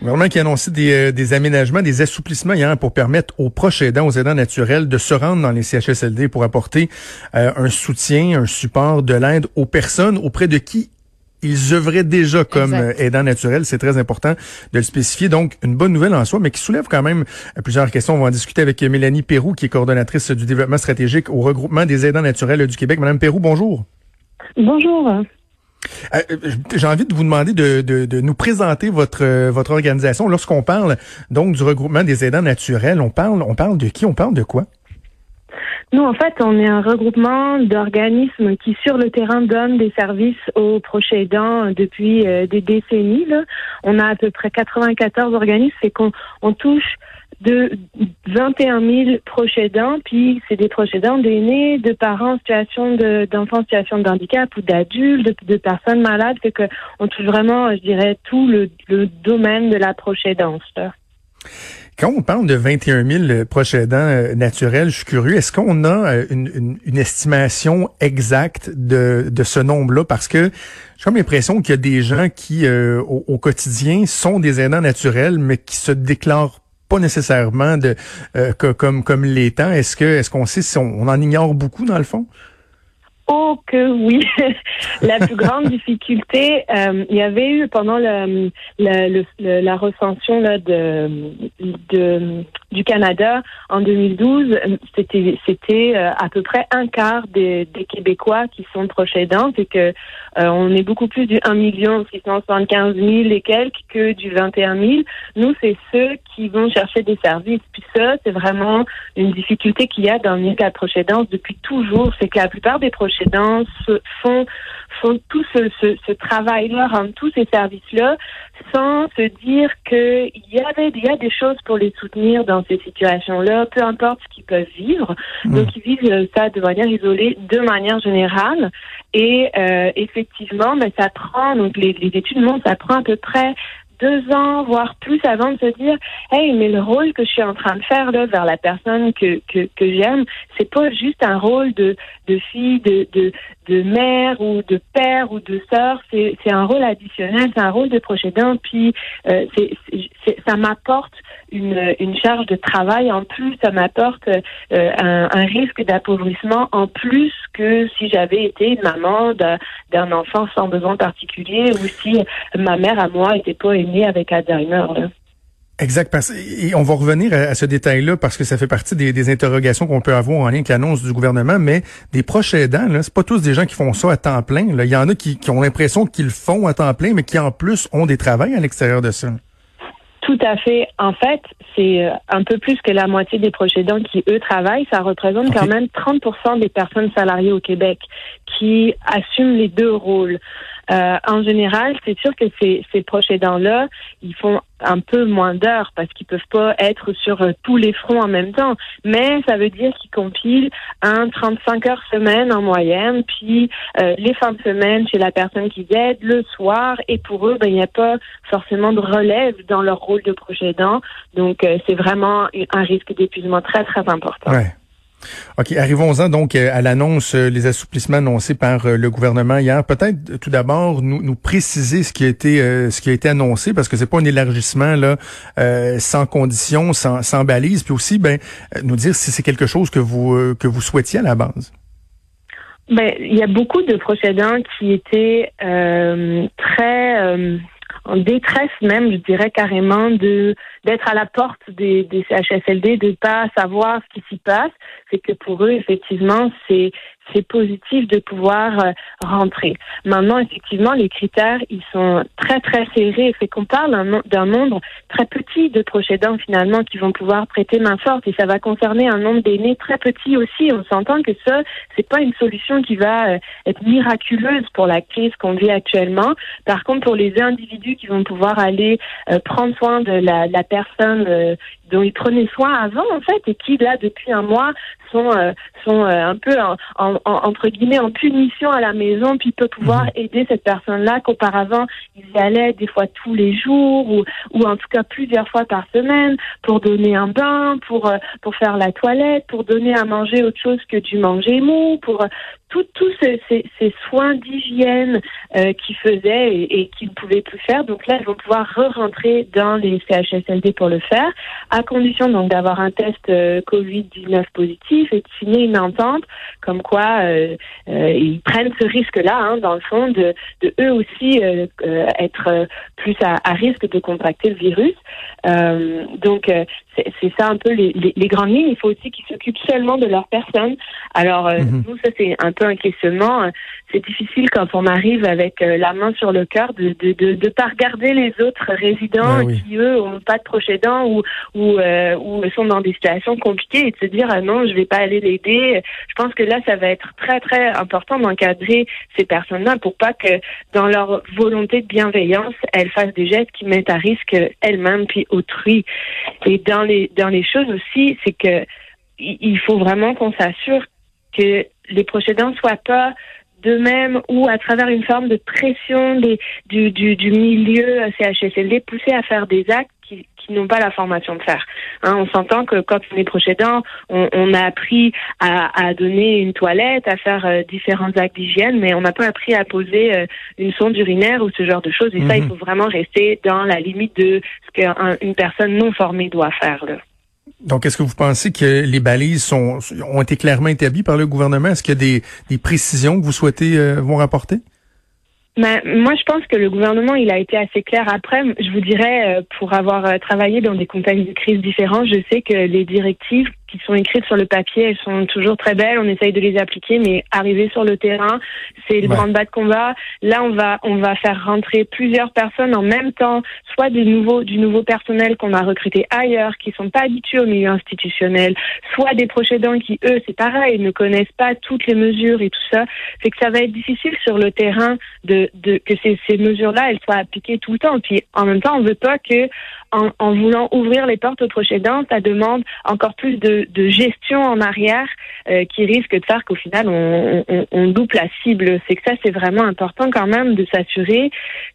Le gouvernement qui a annoncé des, euh, des aménagements, des assouplissements hier pour permettre aux proches aidants, aux aidants naturels de se rendre dans les CHSLD pour apporter euh, un soutien, un support, de l'aide aux personnes auprès de qui ils œuvraient déjà comme exact. aidants naturels. C'est très important de le spécifier. Donc, une bonne nouvelle en soi, mais qui soulève quand même plusieurs questions. On va en discuter avec Mélanie Perrou, qui est coordonnatrice du développement stratégique au regroupement des aidants naturels du Québec. Madame Perrou, bonjour. Bonjour. Euh, J'ai envie de vous demander de, de, nous présenter votre euh, votre organisation. Lorsqu'on parle donc du regroupement des aidants naturels, on parle on parle de qui? On parle de quoi? Nous, en fait, on est un regroupement d'organismes qui, sur le terrain, donnent des services aux proches aidants depuis euh, des décennies. On a à peu près 94 organismes, c'est qu'on on touche de 21 000 proches aidants, puis c'est des proches aidants d'aînés, de parents en situation d'enfants en situation de handicap ou d'adultes, de, de, personnes malades, fait que on touche vraiment, je dirais, tout le, le domaine de la proche aidance. Quand on parle de 21 000 proches aidants naturels, je suis curieux, est-ce qu'on a une, une, une, estimation exacte de, de ce nombre-là? Parce que j'ai comme l'impression qu'il y a des gens qui, euh, au, au, quotidien, sont des aidants naturels, mais qui se déclarent pas nécessairement de euh, comme comme l'étant. Est-ce que est-ce qu'on sait si on, on en ignore beaucoup dans le fond? Oh que oui. la plus grande difficulté, euh, il y avait eu pendant le, la recension là, de, de, du Canada en 2012, c'était c'était euh, à peu près un quart des, des Québécois qui sont proches aidants, c'est que euh, on est beaucoup plus du 1 million 675 000 et quelques que du 21 000. Nous, c'est ceux qui vont chercher des services. Puis ça, c'est vraiment une difficulté qu'il y a dans le milieu de la proche aidance depuis toujours, c'est que la plupart des proches aidants font font tout ce, ce, ce travail-là, rendent tous ces services-là, sans se dire qu'il y avait il y a des choses pour les soutenir dans ces situations-là, peu importe ce qu'ils peuvent vivre. Mmh. Donc ils vivent ça de manière isolée, de manière générale. Et euh, effectivement, mais ça prend donc les, les études montrent ça prend à peu près deux ans, voire plus, avant de se dire, hey, mais le rôle que je suis en train de faire là vers la personne que que, que j'aime, c'est pas juste un rôle de de fille, de de de mère ou de père ou de sœur, c'est un rôle additionnel, c'est un rôle de proche aidant, puis euh, ça m'apporte une, une charge de travail en plus, ça m'apporte euh, un, risque d'appauvrissement en plus que si j'avais été maman d'un enfant sans besoin particulier ou si ma mère à moi était pas aimée avec Alzheimer. Là. Exact. Et on va revenir à, ce détail-là parce que ça fait partie des, des interrogations qu'on peut avoir en lien avec l'annonce du gouvernement. Mais des proches aidants, là, c'est pas tous des gens qui font ça à temps plein. Là. Il y en a qui, qui ont l'impression qu'ils le font à temps plein, mais qui en plus ont des travails à l'extérieur de ça. Tout à fait. En fait, c'est un peu plus que la moitié des proches aidants qui, eux, travaillent. Ça représente okay. quand même 30% des personnes salariées au Québec qui assument les deux rôles. Euh, en général, c'est sûr que ces, ces proches aidants-là, ils font un peu moins d'heures parce qu'ils peuvent pas être sur euh, tous les fronts en même temps. Mais ça veut dire qu'ils compilent un 35 heures semaine en moyenne, puis euh, les fins de semaine chez la personne qui aide, le soir, et pour eux, ben, il n'y a pas forcément de relève dans leur rôle de proche aidant. Donc, euh, c'est vraiment un risque d'épuisement très, très important. Ouais. OK, arrivons-en donc euh, à l'annonce, euh, les assouplissements annoncés par euh, le gouvernement hier. Peut-être tout d'abord nous, nous préciser ce qui a été ce qui a été annoncé parce que c'est pas un élargissement là sans conditions, sans, sans balise, puis aussi ben nous dire si c'est quelque chose que vous que vous souhaitiez à la base. Ben il y a beaucoup de procédants qui étaient très détresse même, je dirais carrément, de d'être à la porte des, des CHSLD, de pas savoir ce qui s'y passe. C'est que pour eux, effectivement, c'est c'est positif de pouvoir euh, rentrer. Maintenant, effectivement, les critères, ils sont très, très serrés. C'est qu'on parle d'un nombre très petit de proches aidants, finalement, qui vont pouvoir prêter main forte. Et ça va concerner un nombre d'aînés très petit aussi. On s'entend que ça, c'est pas une solution qui va euh, être miraculeuse pour la crise qu'on vit actuellement. Par contre, pour les individus qui vont pouvoir aller euh, prendre soin de la, la personne euh, dont ils prenaient soin avant, en fait, et qui, là, depuis un mois, sont, euh, sont un peu en, en, entre guillemets en punition à la maison, puis peut pouvoir mmh. aider cette personne-là qu'auparavant ils y allaient des fois tous les jours ou, ou en tout cas plusieurs fois par semaine pour donner un bain, pour pour faire la toilette, pour donner à manger autre chose que du manger mou, pour tous ces, ces, soins d'hygiène euh, qu'ils faisaient et, et qu'ils ne pouvaient plus faire. Donc là, ils vont pouvoir re-rentrer dans les CHSLD pour le faire, à condition donc d'avoir un test euh, Covid-19 positif et de signer une entente comme quoi euh, euh ils prennent ce risque-là, hein, dans le fond, de, eux aussi être plus à, à, risque de contracter le virus. donc c'est ça un peu les, les, les, grandes lignes. Il faut aussi qu'ils s'occupent seulement de leur personne. Alors, mm-hmm. nous, ça, c'est un peu un questionnement c'est difficile quand on arrive avec euh, la main sur le cœur de de, de, de pas regarder les autres résidents ben qui eux ont pas de proches aidants ou ou euh, ou sont dans des situations compliquées et de se dire ah non je vais pas aller l'aider. Je pense que là ça va être très très important d'encadrer ces personnes-là pour pas que dans leur volonté de bienveillance elles fassent des gestes qui mettent à risque elles-mêmes puis autrui. Et dans les dans les choses aussi c'est que il faut vraiment qu'on s'assure que les proches aidants soient pas d'eux-mêmes ou à travers une forme de pression du, du, du milieu CHSLD poussés à faire des actes qui, qui n'ont pas la formation de faire. Hein, on s'entend que quand on est proche aidant, on, on, a appris à, à, donner une toilette, à faire euh, différents actes d'hygiène, mais on n'a pas appris à poser euh, une sonde urinaire ou ce genre de choses. Et ça, il mhm. faut vraiment rester dans la limite de ce qu'une personne non formée doit faire. Là. Donc, est-ce que vous pensez que les balises sont, ont été clairement établies par le gouvernement? Est-ce qu'il y a des, des, précisions que vous souhaitez euh, vous rapporter? Moi, je pense que le gouvernement, il a été assez clair. Après, je vous dirais, euh, pour avoir euh, travaillé dans des contextes de crise différents, je sais que les directives qui sont écrites sur le papier, elles sont toujours très belles. On essaye de les appliquer, mais arriver sur le terrain, c'est le grand bas de combat. Là, on va on va faire rentrer plusieurs personnes en même temps, soit des nouveaux du nouveau personnel qu'on a recruté ailleurs, qui sont pas habitués au milieu institutionnel, soit des proches aidants qui eux, c'est pareil, ne connaissent pas toutes les mesures et tout ça. C'est que ça va être difficile sur le terrain de, de que ces, ces mesures-là, elles soient appliquées tout le temps. Puis en même temps, on veut pas que en, en voulant ouvrir les portes aux proches aidants, ça demande encore plus de de, gestion en arrière euh, qui risque de faire qu'au final on, on, on loupe la cible. C'est que ça c'est vraiment important quand même de s'assurer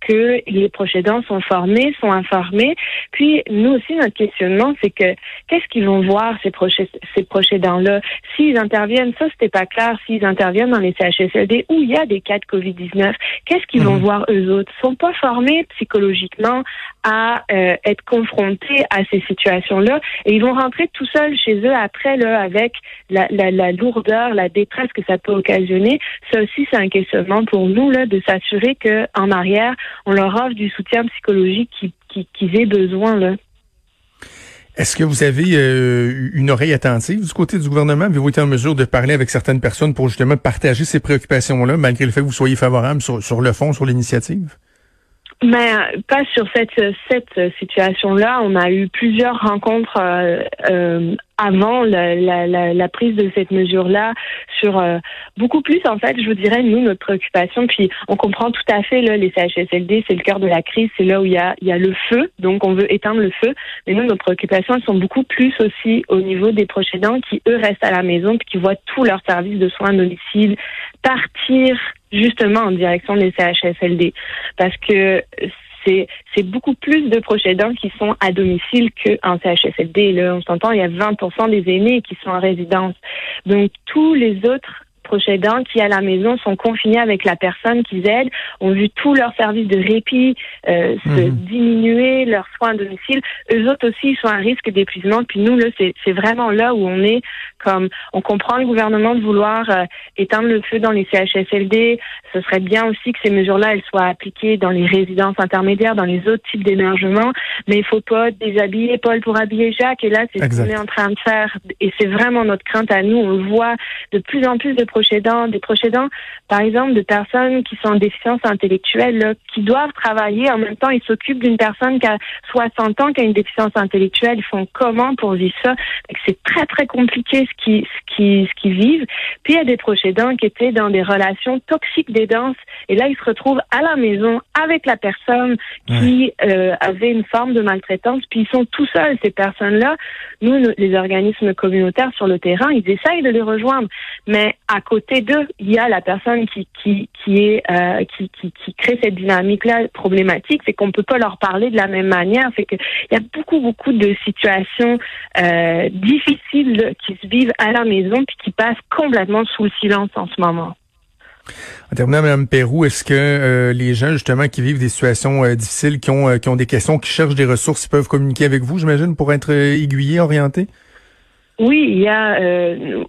que les proches aidants sont formés, sont informés. Puis nous aussi notre questionnement c'est que qu'est-ce qu'ils vont voir ces proches ces proches aidants-là? S'ils interviennent ça c'était pas clair s'ils interviennent dans les CHSLD où il y a des cas de Covid-19 qu'est-ce qu'ils vont mhm. voir eux autres? Ils sont pas formés psychologiquement à euh, être confrontés à ces situations-là et ils vont rentrer tout seuls chez eux après là avec la, lourdeur, la détresse que ça peut occasionner. Ça aussi c'est un questionnement pour nous là de s'assurer que en arrière on leur offre du soutien psychologique qu'ils qui, qui aient besoin là. Est-ce que vous avez euh, une oreille attentive du côté du gouvernement? Avez-vous été en mesure de parler avec certaines personnes pour justement partager ces préoccupations-là, malgré le fait que vous soyez favorable sur, sur le fond, sur l'initiative? Mais euh, pas sur cette cette situation-là. On a eu plusieurs rencontres euh, euh, avant la, la, la, prise de cette mesure-là sur beaucoup plus en fait. Je vous dirais nous notre préoccupation. Puis on comprend tout à fait là les CHSLD, c'est le cœur de la crise, c'est là où il y a il y a le feu. Donc on veut éteindre le feu. Mais nous nos préoccupations elles sont beaucoup plus aussi au niveau des proches aidants qui eux restent à la maison puis qui voient tous leurs services de soins à domicile partir justement en direction des CHSLD. Parce que c'est, beaucoup plus de proches aidants qui sont à domicile qu'en CHSLD. Là, on s'entend, il y a 20% des aînés qui sont en résidence. Donc, tous les autres proches aidants qui, à la maison, sont confinés avec la personne qu'ils aident, ont vu tous leurs services de répit euh, se mhm. diminuer, leurs soins à domicile. Eux autres aussi, ils sont à risque d'épuisement. Puis nous, là, c'est, c'est vraiment là où on est comme, on comprend le gouvernement de vouloir euh, éteindre le feu dans les CHSLD. Ce serait bien aussi que ces mesures-là, elles soient appliquées dans les résidences intermédiaires, dans les autres types d'émergement. Mais il faut pas déshabiller Paul pour habiller Jacques. Et là, c'est ce qu'on est en train de faire. Et c'est vraiment notre crainte à nous. On voit de plus en plus de proches aidants, des proches aidants, par exemple, de personnes qui sont en déficience intellectuelle, qui doivent travailler. En même temps, ils s'occupent d'une personne qui a 60 ans, qui a une déficience intellectuelle. Ils font comment pour vivre ça? C'est très, très compliqué ce qui, ce qui, ce qui vivent. Puis il y a des proches aidants qui étaient dans des relations toxiques d'aidance. Et là, ils se retrouvent à la maison avec la personne qui euh, avait une forme de maltraitance. Puis ils sont tout seuls, ces personnes-là. Nous, les organismes communautaires sur le terrain, ils essayent de les rejoindre. Mais à côté d'eux, il y a la personne qui qui qui est euh, qui, qui, qui crée cette dynamique là problématique, c'est qu'on peut pas leur parler de la même manière. Il y a beaucoup, beaucoup de situations euh, difficiles qui se vivent à la maison puis qui passent complètement sous le silence en ce moment. En terminant, Mme Perrou, est-ce que euh, les gens justement qui vivent des situations difficiles, qui ont, qui ont des questions, qui cherchent des ressources, ils peuvent communiquer avec vous, j'imagine, pour être aiguillés, orientés? Oui, il y a, euh,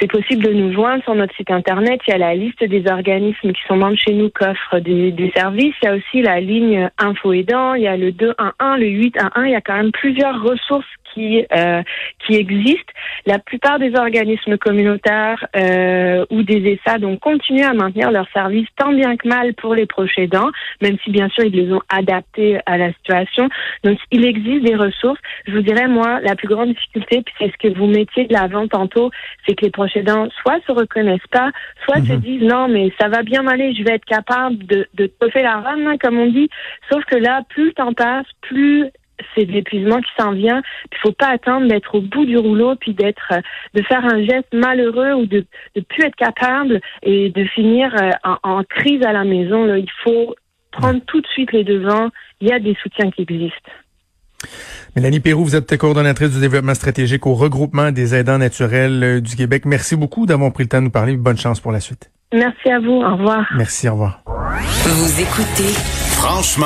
c'est possible de nous joindre sur notre site internet. Il y a la liste des organismes qui sont membres chez nous qui offrent des, des services. Il y a aussi la ligne info aidant. Il y a le 211, le 811. Il y a quand même plusieurs ressources qui euh, qui existent. La plupart des organismes communautaires euh, ou des ESA donc continuent à maintenir leurs services tant bien que mal pour les proches aidants, même si bien sûr ils les ont adaptés à la situation. Donc il existe des ressources. Je vous dirais moi la plus grande difficulté, puis c'est ce que vous mettiez de l'avant tantôt, c'est que les proches aidants soit se reconnaissent pas, soit se mhm. disent non mais ça va bien aller, je vais être capable de de faire la run hein, comme on dit. Sauf que là plus le temps passe, plus c'est de l'épuisement qui s'en vient. Il faut pas attendre d'être au bout du rouleau puis d'être euh, de faire un geste malheureux ou de ne plus être capable et de finir euh, en, crise à la maison. Là. Il faut prendre tout de suite les devants. Il y a des soutiens qui existent. Mélanie Pérou, vous êtes coordonnatrice du développement stratégique au regroupement des aidants naturels euh, du Québec. Merci beaucoup d'avoir pris le temps de nous parler. Bonne chance pour la suite. Merci à vous. Au revoir. Merci. Au revoir. Vous écoutez Franchement.